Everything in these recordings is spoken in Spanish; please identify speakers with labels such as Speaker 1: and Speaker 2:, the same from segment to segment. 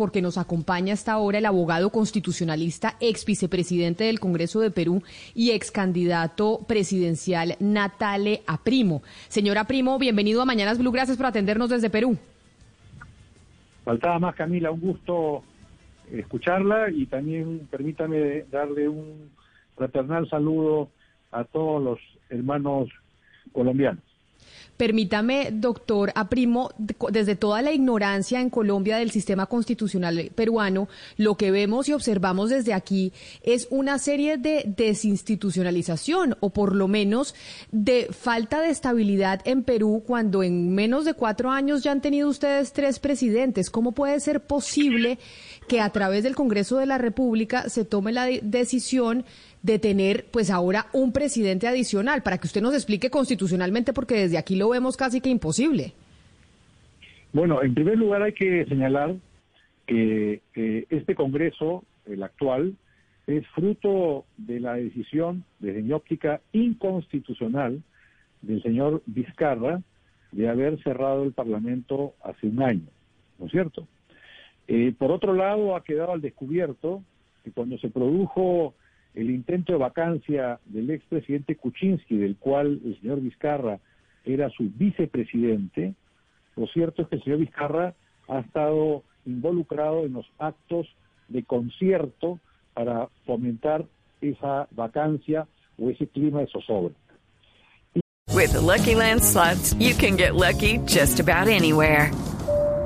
Speaker 1: Porque nos acompaña hasta ahora el abogado constitucionalista, ex vicepresidente del Congreso de Perú y ex candidato presidencial Natale Aprimo. Señora Primo, bienvenido a Mañanas Blue. Gracias por atendernos desde Perú.
Speaker 2: Faltaba más, Camila, un gusto escucharla y también permítame darle un fraternal saludo a todos los hermanos colombianos.
Speaker 1: Permítame, doctor Aprimo, desde toda la ignorancia en Colombia del sistema constitucional peruano, lo que vemos y observamos desde aquí es una serie de desinstitucionalización o por lo menos de falta de estabilidad en Perú cuando en menos de cuatro años ya han tenido ustedes tres presidentes. ¿Cómo puede ser posible que a través del Congreso de la República se tome la decisión de tener pues ahora un presidente adicional para que usted nos explique constitucionalmente porque desde aquí lo vemos casi que imposible.
Speaker 2: Bueno, en primer lugar hay que señalar que este Congreso, el actual, es fruto de la decisión desde mi óptica inconstitucional del señor Vizcarra de haber cerrado el Parlamento hace un año, ¿no es cierto? Eh, por otro lado, ha quedado al descubierto que cuando se produjo el intento de vacancia del expresidente Kuczynski, del cual el señor Vizcarra era su vicepresidente, lo cierto es que el señor Vizcarra ha estado involucrado en los actos de concierto para fomentar esa vacancia o ese clima de zozobra.
Speaker 3: With the Lucky Land slots, you can get lucky just about anywhere.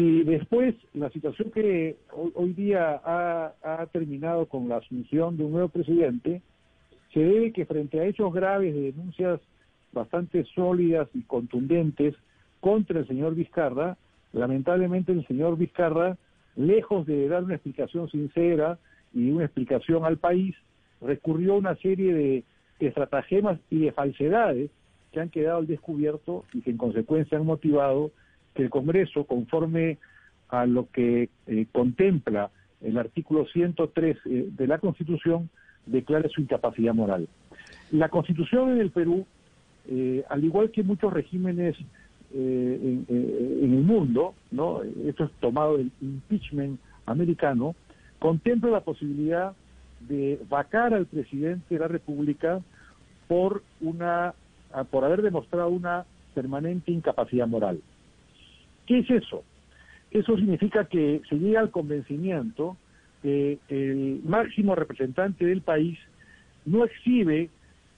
Speaker 2: Y después, la situación que hoy, hoy día ha, terminado con la asunción de un nuevo presidente se debe que frente a hechos graves de denuncias bastante sólidas y contundentes contra el señor Vizcarra, lamentablemente el señor Vizcarra, lejos de dar una explicación sincera y una explicación al país, recurrió a una serie de estratagemas y de falsedades que han quedado al descubierto y que en consecuencia han motivado que el Congreso, conforme a lo que eh, contempla el artículo 103 eh, de la Constitución, declare su incapacidad moral. La Constitución en el Perú, eh, al igual que muchos regímenes en, en, el mundo, ¿no? esto es tomado del impeachment americano, contempla la posibilidad de vacar al presidente de la República por una por haber demostrado una permanente incapacidad moral. ¿Qué es eso? Eso significa que se llega al convencimiento que el máximo representante del país no exhibe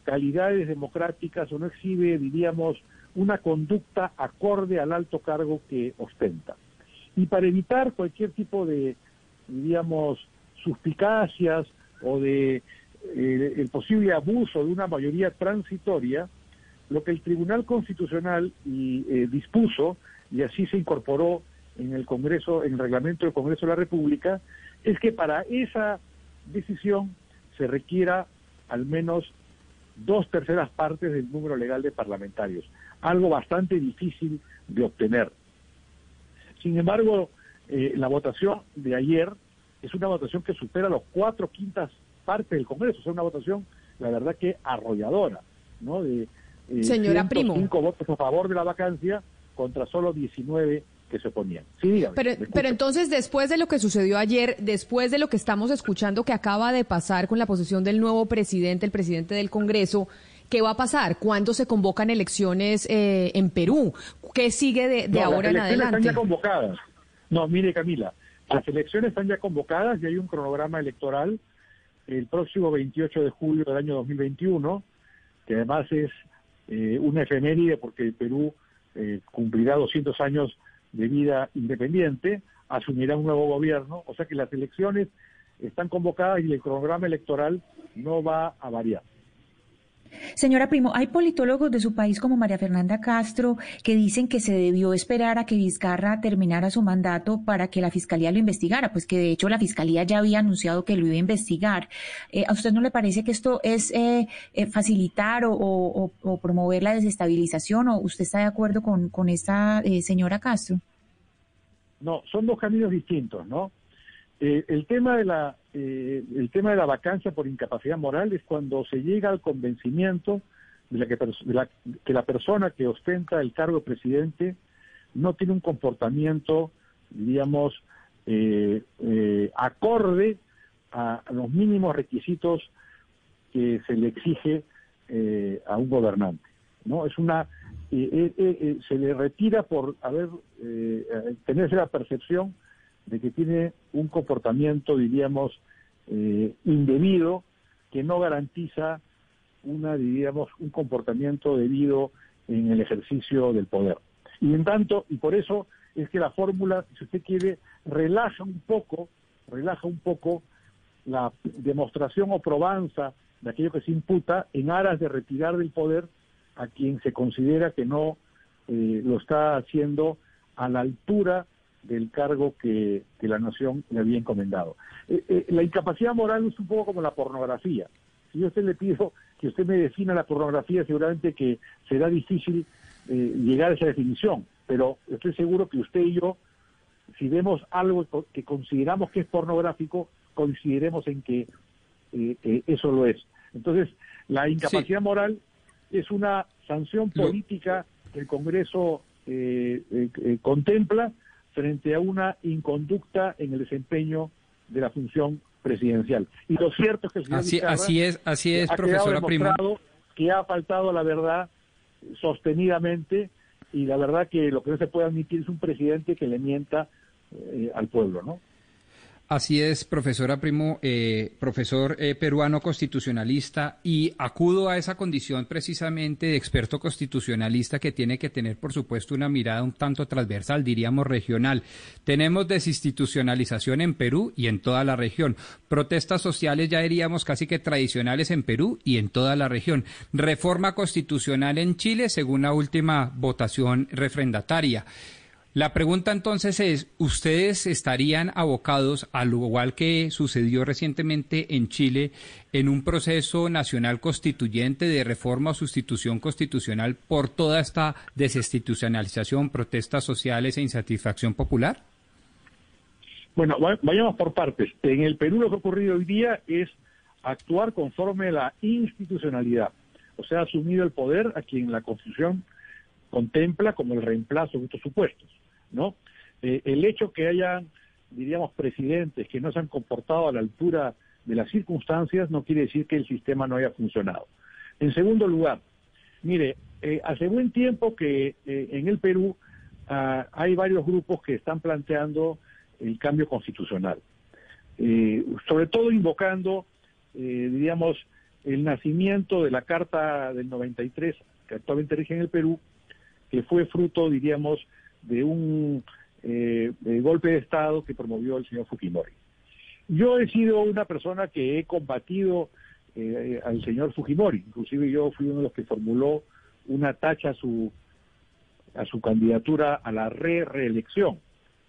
Speaker 2: calidades democráticas o no exhibe, diríamos, una conducta acorde al alto cargo que ostenta. Y para evitar cualquier tipo de, diríamos, suspicacias o de eh, el posible abuso de una mayoría transitoria, lo que el Tribunal Constitucional y, eh, dispuso, y así se incorporó en el Congreso, en el reglamento del Congreso de la República, es que para esa decisión se requiera al menos dos terceras partes del número legal de parlamentarios, algo bastante difícil de obtener. Sin embargo, eh, la votación de ayer es una votación que supera los cuatro quintas partes del Congreso, o sea, una votación, la verdad que arrolladora, ¿no? De
Speaker 1: Señora Primo.
Speaker 2: cinco votos a favor de la vacancia contra solo 19 que se oponían. Sí,
Speaker 1: pero, pero entonces, después de lo que sucedió ayer, después de lo que estamos escuchando que acaba de pasar con la posición del nuevo presidente, el presidente del Congreso, ¿qué va a pasar? ¿Cuándo se convocan elecciones eh, en Perú? ¿Qué sigue de, de ahora en adelante?
Speaker 2: Están ya convocadas. No, mire Camila, las elecciones están ya convocadas y hay un cronograma electoral el próximo 28 de julio del año 2021, que además es eh, una efeméride porque el Perú eh, cumplirá 200 años de vida independiente, asumirá un nuevo gobierno, o sea que las elecciones están convocadas y el programa electoral no va a variar.
Speaker 4: Señora Primo, hay politólogos de su país como María Fernanda Castro que dicen que se debió esperar a que Vizcarra terminara su mandato para que la Fiscalía lo investigara, pues que de hecho la Fiscalía ya había anunciado que lo iba a investigar. Eh, ¿A usted no le parece que esto es eh, eh, facilitar o, promover la desestabilización o usted está de acuerdo con, con esta señora Castro?
Speaker 2: No, son dos caminos distintos, ¿no? El tema de la eh, el tema de la vacancia por incapacidad moral es cuando se llega al convencimiento de, la que, la, persona que ostenta el cargo de presidente no tiene un comportamiento, diríamos, eh, acorde a, los mínimos requisitos que se le exige a un gobernante. ¿no? Es una se le retira por haber tenerse la percepción de que tiene un comportamiento, diríamos, eh, indebido que no garantiza una, diríamos, un comportamiento debido en el ejercicio del poder. Y en tanto, y por eso es que la fórmula, si usted quiere, relaja un poco, relaja un poco la demostración o probanza de aquello que se imputa en aras de retirar del poder a quien se considera que no eh, lo está haciendo a la altura del cargo que, la nación le había encomendado. Eh, eh, la incapacidad moral es un poco como la pornografía. Si yo a usted le pido que usted me defina la pornografía, seguramente que será difícil eh, llegar a esa definición, pero estoy seguro que usted y yo, si vemos algo que consideramos que es pornográfico, coincidiremos en que eso lo es. Entonces, la incapacidad moral es una sanción política que el Congreso contempla frente a una inconducta en el desempeño de la función presidencial. Y lo cierto es que el señor
Speaker 5: así, así es, así es,
Speaker 2: ha
Speaker 5: profesora Primo.
Speaker 2: que ha faltado la verdad sostenidamente y la verdad que lo que no se puede admitir es un presidente que le mienta eh, al pueblo, ¿no?
Speaker 5: Así es, profesora Primo, eh, profesor eh, peruano constitucionalista, y acudo a esa condición precisamente de experto constitucionalista que tiene que tener, por supuesto, una mirada un tanto transversal, diríamos regional. Tenemos desinstitucionalización en Perú y en toda la región. Protestas sociales, ya diríamos, casi que tradicionales en Perú y en toda la región. Reforma constitucional en Chile, según la última votación refrendataria. La pregunta entonces es, ¿ustedes estarían abocados, al igual que sucedió recientemente en Chile, en un proceso nacional constituyente de reforma o sustitución constitucional por toda esta desinstitucionalización, protestas sociales e insatisfacción popular?
Speaker 2: Bueno, vayamos por partes. En el Perú lo que ha ocurrido hoy día es actuar conforme a la institucionalidad, o sea, ha asumido el poder a quien la Constitución contempla como el reemplazo de estos supuestos. ¿No? Eh, el hecho que hayan, diríamos, presidentes que no se han comportado a la altura de las circunstancias no quiere decir que el sistema no haya funcionado. En segundo lugar, mire, eh, hace buen tiempo que eh, en el Perú ah, hay varios grupos que están planteando el cambio constitucional, sobre todo invocando, diríamos, el nacimiento de la Carta del 93 que actualmente rige en el Perú, que fue fruto, diríamos, de un eh, golpe de Estado que promovió el señor Fujimori. Yo he sido una persona que he combatido eh, al señor Fujimori, inclusive yo fui uno de los que formuló una tacha a su, a su candidatura a la re-reelección,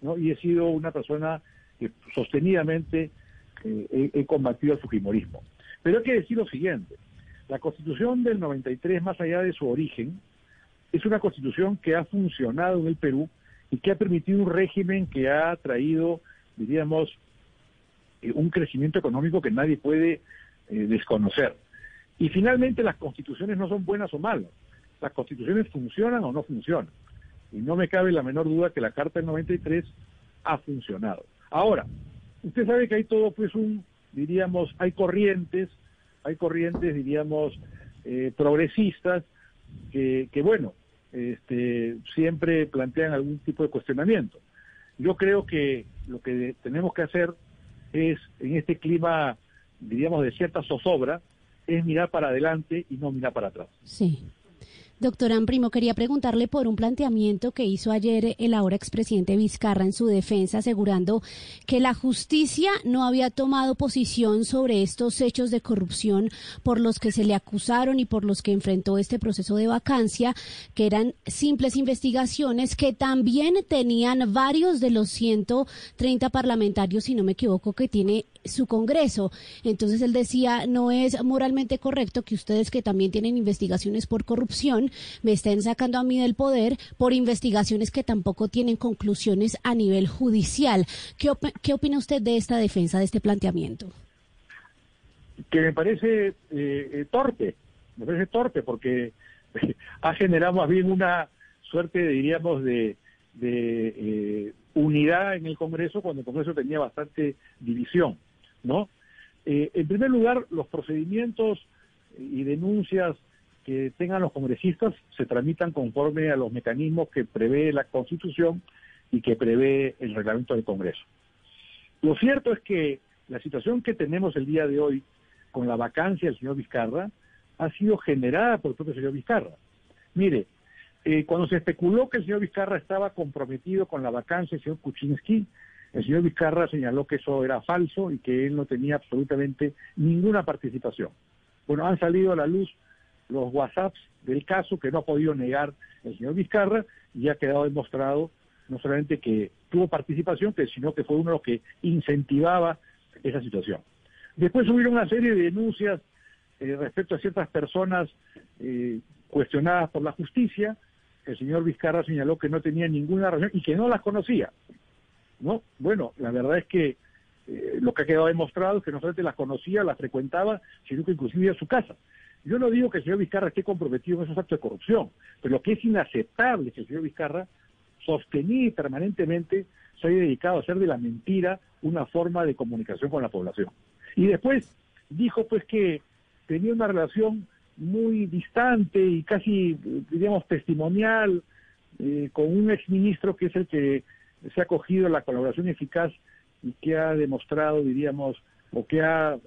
Speaker 2: ¿no? y he sido una persona que sostenidamente eh, he, he combatido al Fujimorismo. Pero hay que decir lo siguiente, la constitución del 93, más allá de su origen, es una constitución que ha funcionado en el Perú y que ha permitido un régimen que ha traído, diríamos, eh, un crecimiento económico que nadie puede eh, desconocer. Y finalmente las constituciones no son buenas o malas, las constituciones funcionan o no funcionan. Y no me cabe la menor duda que la Carta del 93 ha funcionado. Ahora, usted sabe que hay todo, pues, un, diríamos, hay corrientes, hay corrientes, diríamos, eh, progresistas, que, que, bueno, este, siempre plantean algún tipo de cuestionamiento. Yo creo que lo que tenemos que hacer es, en este clima, diríamos, de cierta zozobra, es mirar para adelante y no mirar para atrás.
Speaker 6: Sí. Doctor Amprimo, quería preguntarle por un planteamiento que hizo ayer el ahora expresidente Vizcarra en su defensa, asegurando que la justicia no había tomado posición sobre estos hechos de corrupción por los que se le acusaron y por los que enfrentó este proceso de vacancia, que eran simples investigaciones que también tenían varios de los 130 parlamentarios, si no me equivoco, que tiene su Congreso. Entonces él decía, no es moralmente correcto que ustedes que también tienen investigaciones por corrupción me estén sacando a mí del poder por investigaciones que tampoco tienen conclusiones a nivel judicial. ¿Qué, qué opina usted de esta defensa, de este planteamiento?
Speaker 2: Que me parece eh, eh, torpe, me parece torpe porque ha generado más bien una suerte, diríamos, de, de eh, unidad en el Congreso cuando el Congreso tenía bastante división. ¿No? Eh, en primer lugar, los procedimientos y denuncias que tengan los congresistas se tramitan conforme a los mecanismos que prevé la Constitución y que prevé el reglamento del Congreso. Lo cierto es que la situación que tenemos el día de hoy con la vacancia del señor Vizcarra ha sido generada por el propio señor Vizcarra. Mire, eh, cuando se especuló que el señor Vizcarra estaba comprometido con la vacancia del señor Kuczynski, el señor Vizcarra señaló que eso era falso y que él no tenía absolutamente ninguna participación. Bueno, han salido a la luz los WhatsApps del caso que no ha podido negar el señor Vizcarra y ha quedado demostrado no solamente que tuvo participación, sino que fue uno de los que incentivaba esa situación. Después hubo una serie de denuncias eh, respecto a ciertas personas eh, cuestionadas por la justicia. El señor Vizcarra señaló que no tenía ninguna razón y que no las conocía. ¿No? Bueno, la verdad es que eh, lo que ha quedado demostrado es que no solamente las conocía, las frecuentaba, sino que inclusive a su casa. Yo no digo que el señor Vizcarra esté comprometido en esos actos de corrupción, pero lo que es inaceptable es que el señor Vizcarra sostenía permanentemente se haya dedicado a hacer de la mentira una forma de comunicación con la población. Y después dijo pues que tenía una relación muy distante y casi, diríamos, testimonial eh, con un exministro que es el que se ha cogido la colaboración eficaz y que ha demostrado, diríamos, o que ha,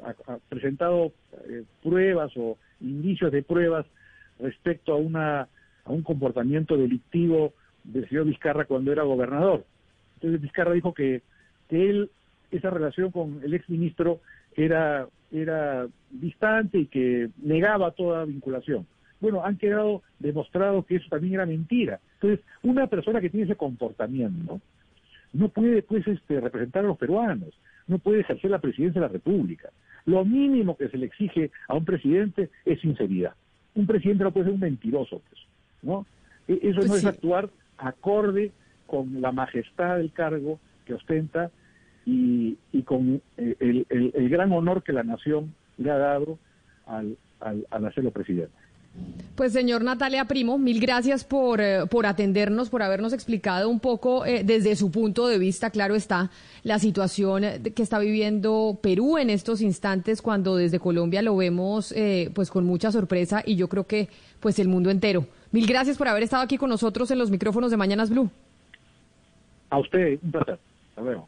Speaker 2: presentado eh, pruebas o indicios de pruebas respecto a, una, a un comportamiento delictivo del señor Vizcarra cuando era gobernador. Entonces Vizcarra dijo que, que él, esa relación con el exministro era, era distante y que negaba toda vinculación. Bueno, han quedado demostrado que eso también era mentira. Entonces, una persona que tiene ese comportamiento, no puede pues este, representar a los peruanos, no puede ejercer la presidencia de la República. Lo mínimo que se le exige a un presidente es sinceridad. Un presidente no puede ser un mentiroso, pues, ¿no? E, eso no pues es actuar acorde con la majestad del cargo que ostenta y, y con eh, el, el, gran honor que la nación le ha dado al, al, al hacerlo presidente.
Speaker 1: Pues señor Natalia Primo, mil gracias por, eh, por atendernos, por habernos explicado un poco eh, desde su punto de vista, claro está, la situación que está viviendo Perú en estos instantes cuando desde Colombia lo vemos eh, pues con mucha sorpresa y yo creo que pues el mundo entero. Mil gracias por haber estado aquí con nosotros en los micrófonos de Mañanas Blue.
Speaker 2: A usted, un placer. Hasta luego.